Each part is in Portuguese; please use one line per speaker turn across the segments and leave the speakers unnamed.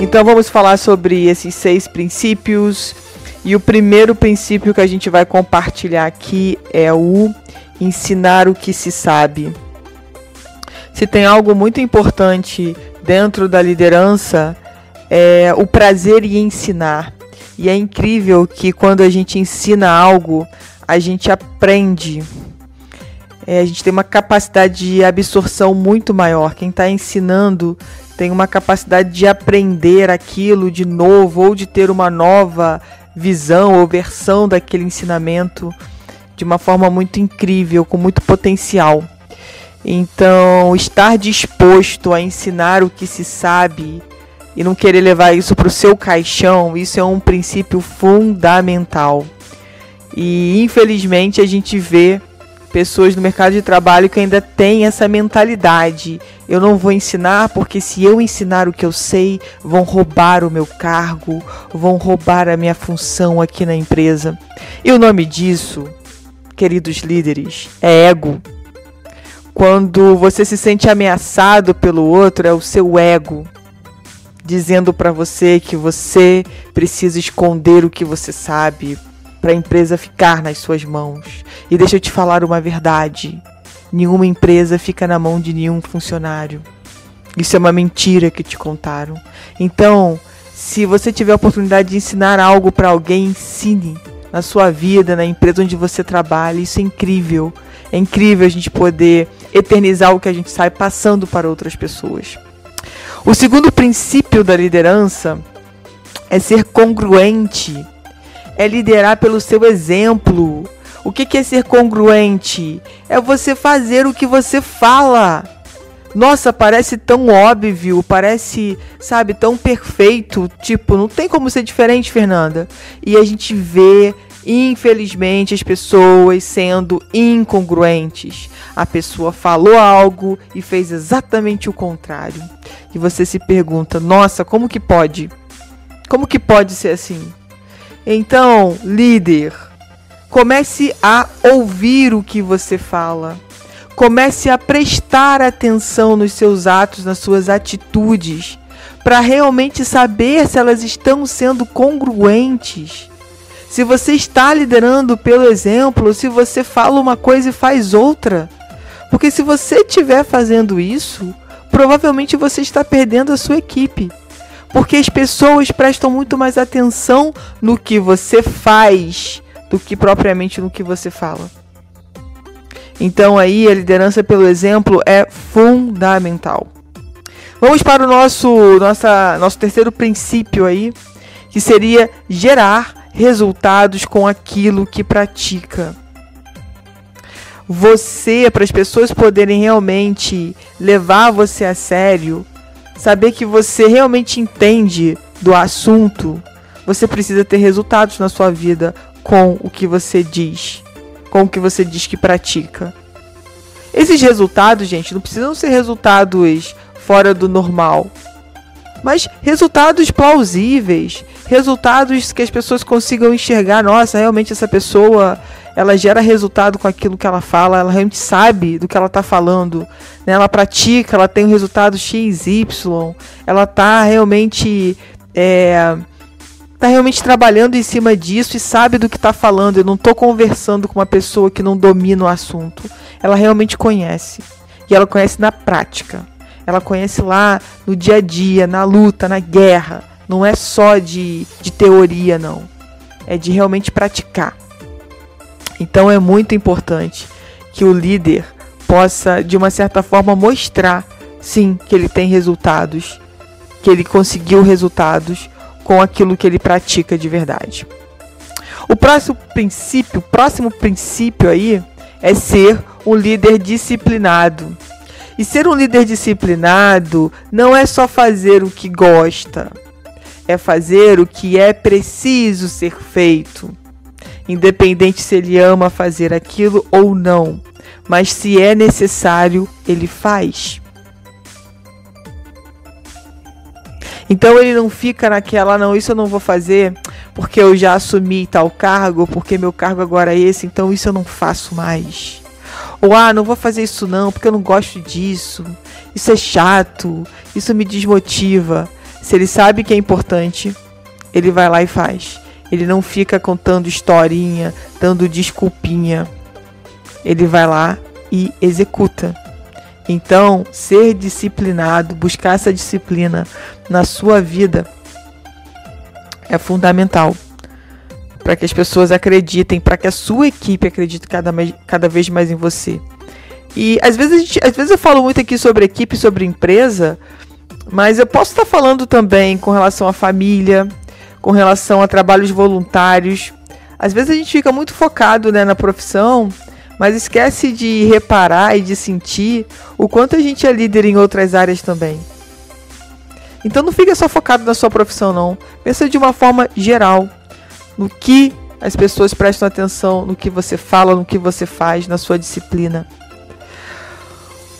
Então vamos falar sobre esses seis princípios. E o primeiro princípio que a gente vai compartilhar aqui é o ensinar o que se sabe. Se tem algo muito importante dentro da liderança, é o prazer em ensinar. E é incrível que quando a gente ensina algo, a gente aprende. É, a gente tem uma capacidade de absorção muito maior. Quem está ensinando tem uma capacidade de aprender aquilo de novo ou de ter uma nova visão ou versão daquele ensinamento de uma forma muito incrível, com muito potencial. Então, estar disposto a ensinar o que se sabe e não querer levar isso para o seu caixão, isso é um princípio fundamental. E infelizmente a gente vê pessoas no mercado de trabalho que ainda têm essa mentalidade. Eu não vou ensinar porque se eu ensinar o que eu sei, vão roubar o meu cargo, vão roubar a minha função aqui na empresa. E o nome disso, queridos líderes, é ego. Quando você se sente ameaçado pelo outro, é o seu ego dizendo para você que você precisa esconder o que você sabe para a empresa ficar nas suas mãos. E deixa eu te falar uma verdade: nenhuma empresa fica na mão de nenhum funcionário. Isso é uma mentira que te contaram. Então, se você tiver a oportunidade de ensinar algo para alguém, ensine na sua vida, na empresa onde você trabalha. Isso é incrível. É incrível a gente poder eternizar o que a gente sai passando para outras pessoas. O segundo princípio da liderança é ser congruente é liderar pelo seu exemplo. O que, é ser congruente? É você fazer o que você fala. Nossa, parece tão óbvio, parece, sabe, tão perfeito. Tipo, não tem como ser diferente, Fernanda. E a gente vê, infelizmente, as pessoas sendo incongruentes. A pessoa falou algo e fez exatamente o contrário. E você se pergunta: nossa, como que pode? Como que pode ser assim? Então, líder, comece a ouvir o que você fala. Comece a prestar atenção nos seus atos, nas suas atitudes, para realmente saber se elas estão sendo congruentes. Se você está liderando pelo exemplo, se você fala uma coisa e faz outra. Porque se você estiver fazendo isso, provavelmente você está perdendo a sua equipe. Porque as pessoas prestam muito mais atenção no que você faz do que propriamente no que você fala. Então aí a liderança pelo exemplo é fundamental. Vamos para o nosso nossa, nosso terceiro princípio aí, que seria gerar resultados com aquilo que pratica. Você, para as pessoas poderem realmente levar você a sério, saber que você realmente entende do assunto, você precisa ter resultados na sua vida com o que você diz, com o que você diz que pratica. Esses resultados, gente, não precisam ser resultados fora do normal, mas resultados plausíveis, resultados que as pessoas consigam enxergar, nossa, realmente essa pessoa ela gera resultado com aquilo que ela fala, ela realmente sabe do que ela está falando, né? ela pratica, ela tem um resultado X, Y, ela está realmente. É, tá realmente trabalhando em cima disso e sabe do que está falando. Eu não estou conversando com uma pessoa que não domina o assunto. Ela realmente conhece. E ela conhece na prática. Ela conhece lá no dia a dia, na luta, na guerra. Não é só de, de teoria, não. É de realmente praticar. Então é muito importante que o líder possa, de uma certa forma, mostrar, sim, que ele tem resultados, que ele conseguiu resultados com aquilo que ele pratica de verdade. O próximo princípio, o próximo princípio aí é ser um líder disciplinado. E ser um líder disciplinado não é só fazer o que gosta, é fazer o que é preciso ser feito, independente se ele ama fazer aquilo ou não, mas se é necessário, ele faz. Então ele não fica naquela, não, isso eu não vou fazer porque eu já assumi tal cargo, porque meu cargo agora é esse, então isso eu não faço mais. Ou ah, não vou fazer isso não, porque eu não gosto disso. Isso é chato, isso me desmotiva. Se ele sabe que é importante, ele vai lá e faz. Ele não fica contando historinha, dando desculpinha. Ele vai lá e executa. Então, ser disciplinado, buscar essa disciplina na sua vida é fundamental para que as pessoas acreditem, para que a sua equipe acredite cada, cada vez mais em você. E às vezes, gente, às vezes eu falo muito aqui sobre equipe, sobre empresa, mas eu posso estar falando também com relação à família, com relação a trabalhos voluntários. Às vezes a gente fica muito focado né, na profissão, mas esquece de reparar e de sentir o quanto a gente é líder em outras áreas também. Então não fica só focado na sua profissão, não. Pensa de uma forma geral no que as pessoas prestam atenção, no que você fala, no que você faz, na sua disciplina.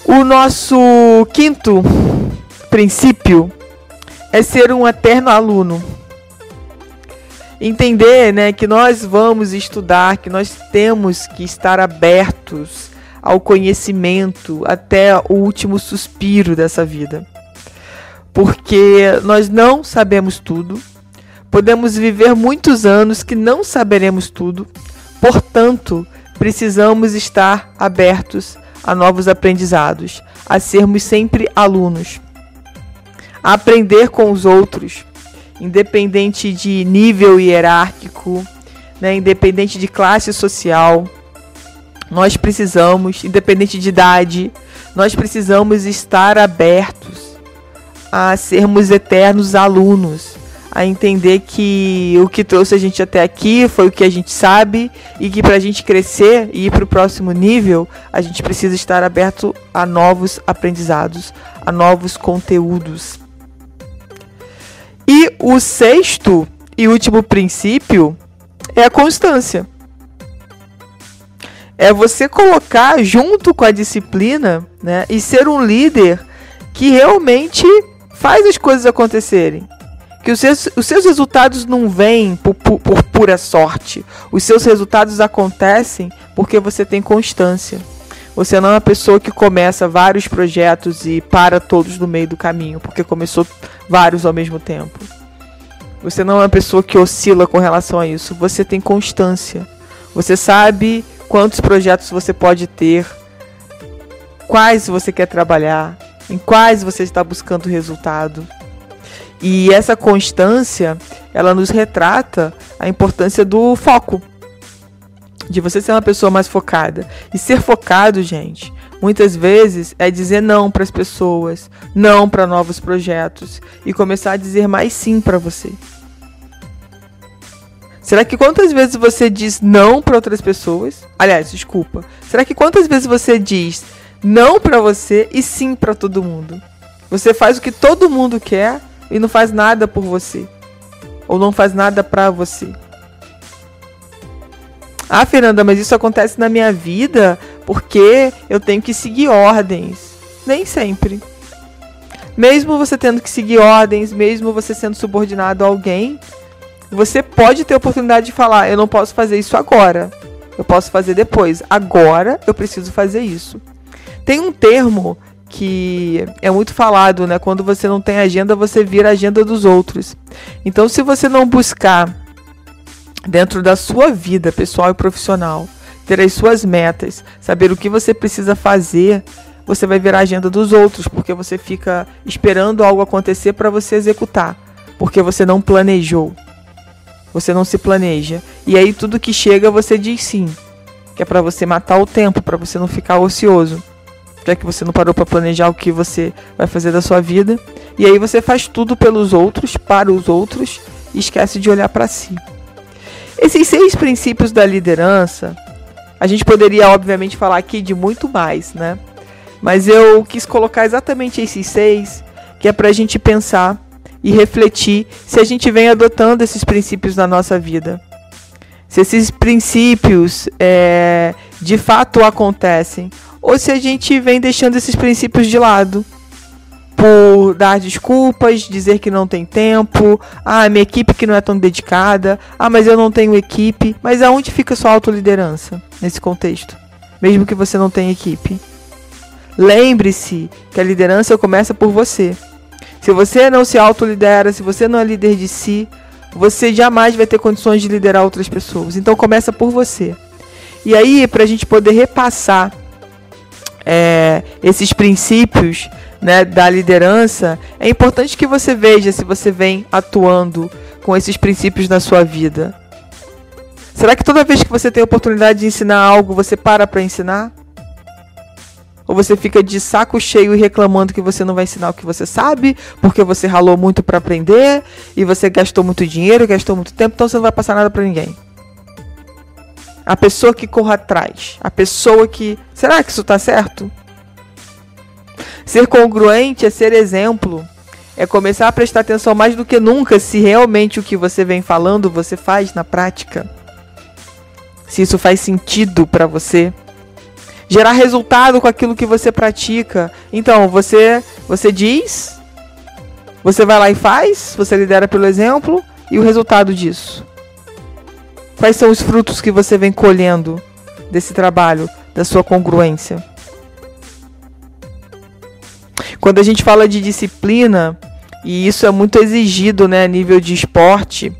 O nosso quinto princípio é ser um eterno aluno. Entender né, que nós vamos estudar, que nós temos que estar abertos ao conhecimento até o último suspiro dessa vida. Porque nós não sabemos tudo, podemos viver muitos anos que não saberemos tudo, portanto, precisamos estar abertos a novos aprendizados, a sermos sempre alunos a aprender com os outros, independente de nível hierárquico, né, independente de classe social. Nós precisamos, independente de idade, nós precisamos estar abertos a sermos eternos alunos, a entender que o que trouxe a gente até aqui foi o que a gente sabe e que para a gente crescer e ir para o próximo nível, a gente precisa estar aberto a novos aprendizados, a novos conteúdos. E o sexto e último princípio é a constância. É você colocar junto com a disciplina, né, e ser um líder que realmente faz as coisas acontecerem. Que os seus, os seus resultados não vêm por, por, por pura sorte. Os seus resultados acontecem porque você tem constância. Você não é uma pessoa que começa vários projetos e para todos no meio do caminho, porque começou vários ao mesmo tempo. Você não é uma pessoa que oscila com relação a isso. Você tem constância. Você sabe quantos projetos você pode ter, quais você quer trabalhar, em quais você está buscando resultado. E essa constância, ela nos retrata a importância do foco de você ser uma pessoa mais focada. E ser focado, gente, muitas vezes é dizer não para as pessoas, não para novos projetos e começar a dizer mais sim para você. Será que quantas vezes você diz não para outras pessoas? Aliás, desculpa. Será que quantas vezes você diz não para você e sim para todo mundo? Você faz o que todo mundo quer e não faz nada por você. Ou não faz nada para você. Ah, Fernanda, mas isso acontece na minha vida porque eu tenho que seguir ordens. Nem sempre. Mesmo você tendo que seguir ordens, mesmo você sendo subordinado a alguém, você pode ter a oportunidade de falar: eu não posso fazer isso agora. Eu posso fazer depois. Agora eu preciso fazer isso. Tem um termo que é muito falado, né? Quando você não tem agenda, você vira a agenda dos outros. Então, se você não buscar dentro da sua vida pessoal e profissional, ter as suas metas, saber o que você precisa fazer, você vai virar a agenda dos outros, porque você fica esperando algo acontecer para você executar, porque você não planejou. Você não se planeja. E aí tudo que chega você diz sim, que é para você matar o tempo, para você não ficar ocioso. Já que você não parou para planejar o que você vai fazer da sua vida, e aí você faz tudo pelos outros, para os outros e esquece de olhar para si. Esses seis princípios da liderança, a gente poderia, obviamente, falar aqui de muito mais, né? Mas eu quis colocar exatamente esses seis, que é para a gente pensar e refletir se a gente vem adotando esses princípios na nossa vida. Se esses princípios é, de fato acontecem, ou se a gente vem deixando esses princípios de lado por dar desculpas, dizer que não tem tempo, ah, minha equipe que não é tão dedicada, ah, mas eu não tenho equipe. Mas aonde fica sua autoliderança nesse contexto? Mesmo que você não tenha equipe. Lembre-se que a liderança começa por você. Se você não se autolidera, se você não é líder de si, você jamais vai ter condições de liderar outras pessoas. Então começa por você. E aí, para a gente poder repassar é, esses princípios né, da liderança, é importante que você veja se você vem atuando com esses princípios na sua vida. Será que toda vez que você tem a oportunidade de ensinar algo, você para para ensinar? Ou você fica de saco cheio e reclamando que você não vai ensinar o que você sabe, porque você ralou muito para aprender e você gastou muito dinheiro, gastou muito tempo, então você não vai passar nada para ninguém. A pessoa que corra atrás, a pessoa que, será que isso está certo? Ser congruente é ser exemplo, é começar a prestar atenção mais do que nunca se realmente o que você vem falando você faz na prática. Se isso faz sentido para você gerar resultado com aquilo que você pratica. Então, você você diz, você vai lá e faz, você lidera pelo exemplo e o resultado disso. Quais são os frutos que você vem colhendo desse trabalho, da sua congruência? Quando a gente fala de disciplina, e isso é muito exigido, né, a nível de esporte,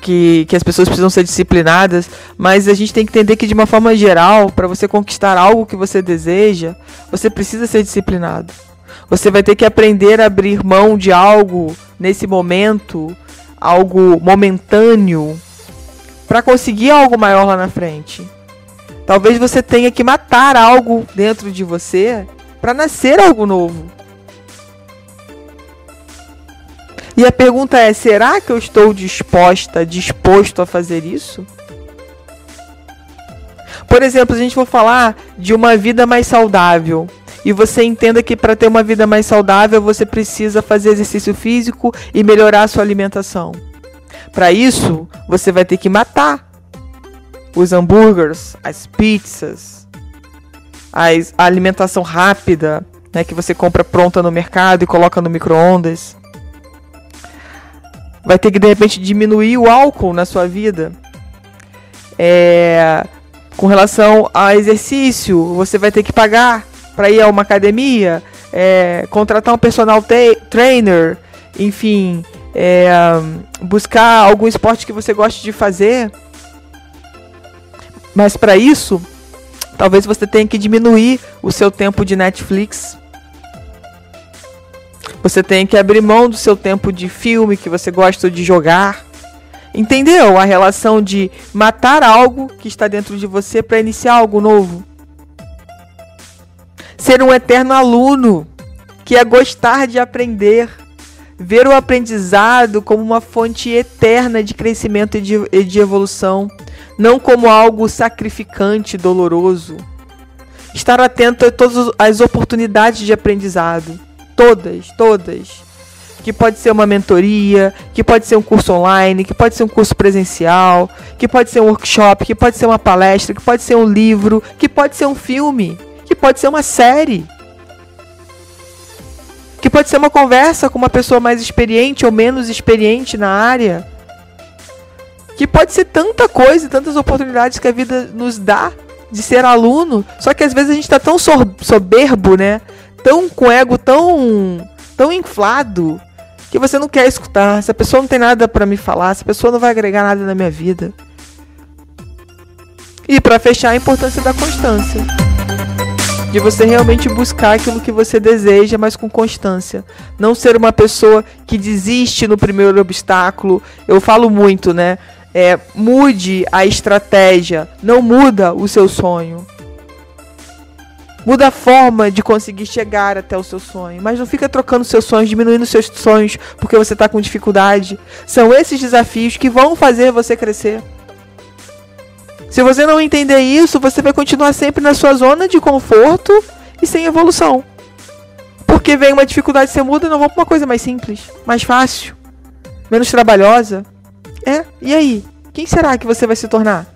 que, que as pessoas precisam ser disciplinadas, mas a gente tem que entender que, de uma forma geral, para você conquistar algo que você deseja, você precisa ser disciplinado. Você vai ter que aprender a abrir mão de algo nesse momento, algo momentâneo, para conseguir algo maior lá na frente. Talvez você tenha que matar algo dentro de você para nascer algo novo. E a pergunta é: será que eu estou disposta, disposto a fazer isso? Por exemplo, a gente for falar de uma vida mais saudável. E você entenda que para ter uma vida mais saudável você precisa fazer exercício físico e melhorar a sua alimentação. Para isso, você vai ter que matar os hambúrgueres, as pizzas, as, a alimentação rápida, né, que você compra pronta no mercado e coloca no micro-ondas vai ter que de repente diminuir o álcool na sua vida. É, com relação a exercício, você vai ter que pagar para ir a uma academia, é, contratar um personal trainer, enfim, é, buscar algum esporte que você goste de fazer. Mas para isso, talvez você tenha que diminuir o seu tempo de Netflix você tem que abrir mão do seu tempo de filme que você gosta de jogar. Entendeu? A relação de matar algo que está dentro de você para iniciar algo novo. Ser um eterno aluno, que é gostar de aprender. Ver o aprendizado como uma fonte eterna de crescimento e de, e de evolução, não como algo sacrificante doloroso. Estar atento a todas as oportunidades de aprendizado Todas, todas. Que pode ser uma mentoria, que pode ser um curso online, que pode ser um curso presencial, que pode ser um workshop, que pode ser uma palestra, que pode ser um livro, que pode ser um filme, que pode ser uma série. Que pode ser uma conversa com uma pessoa mais experiente ou menos experiente na área. Que pode ser tanta coisa, tantas oportunidades que a vida nos dá de ser aluno. Só que às vezes a gente está tão soberbo, né? tão com ego tão tão inflado que você não quer escutar. Essa pessoa não tem nada para me falar, essa pessoa não vai agregar nada na minha vida. E para fechar, a importância da constância. De você realmente buscar aquilo que você deseja, mas com constância. Não ser uma pessoa que desiste no primeiro obstáculo. Eu falo muito, né? É, mude a estratégia, não muda o seu sonho. Muda a forma de conseguir chegar até o seu sonho. Mas não fica trocando seus sonhos, diminuindo seus sonhos porque você está com dificuldade. São esses desafios que vão fazer você crescer. Se você não entender isso, você vai continuar sempre na sua zona de conforto e sem evolução. porque vem uma dificuldade, você muda, não vamos pra uma coisa mais simples, mais fácil, menos trabalhosa. É, e aí? Quem será que você vai se tornar?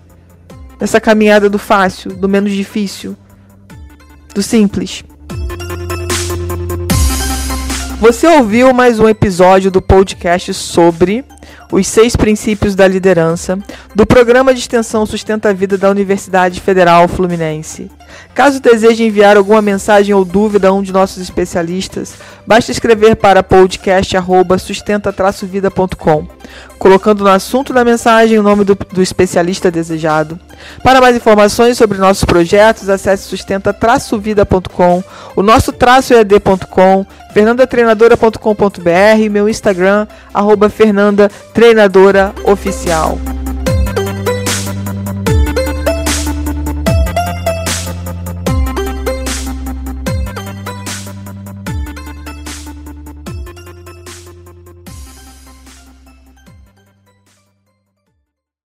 Nessa caminhada do fácil, do menos difícil, do simples. Você ouviu mais um episódio do podcast sobre os seis princípios da liderança do programa de extensão Sustenta a Vida da Universidade Federal Fluminense. Caso deseje enviar alguma mensagem ou dúvida a um de nossos especialistas, basta escrever para podcast@sustenta-vida.com, colocando no assunto da mensagem o nome do, do especialista desejado. Para mais informações sobre nossos projetos, acesse sustenta-vida.com, o nosso traço ed.com, fernandatreinadora.com.br meu Instagram, arroba Fernanda Treinadora Oficial.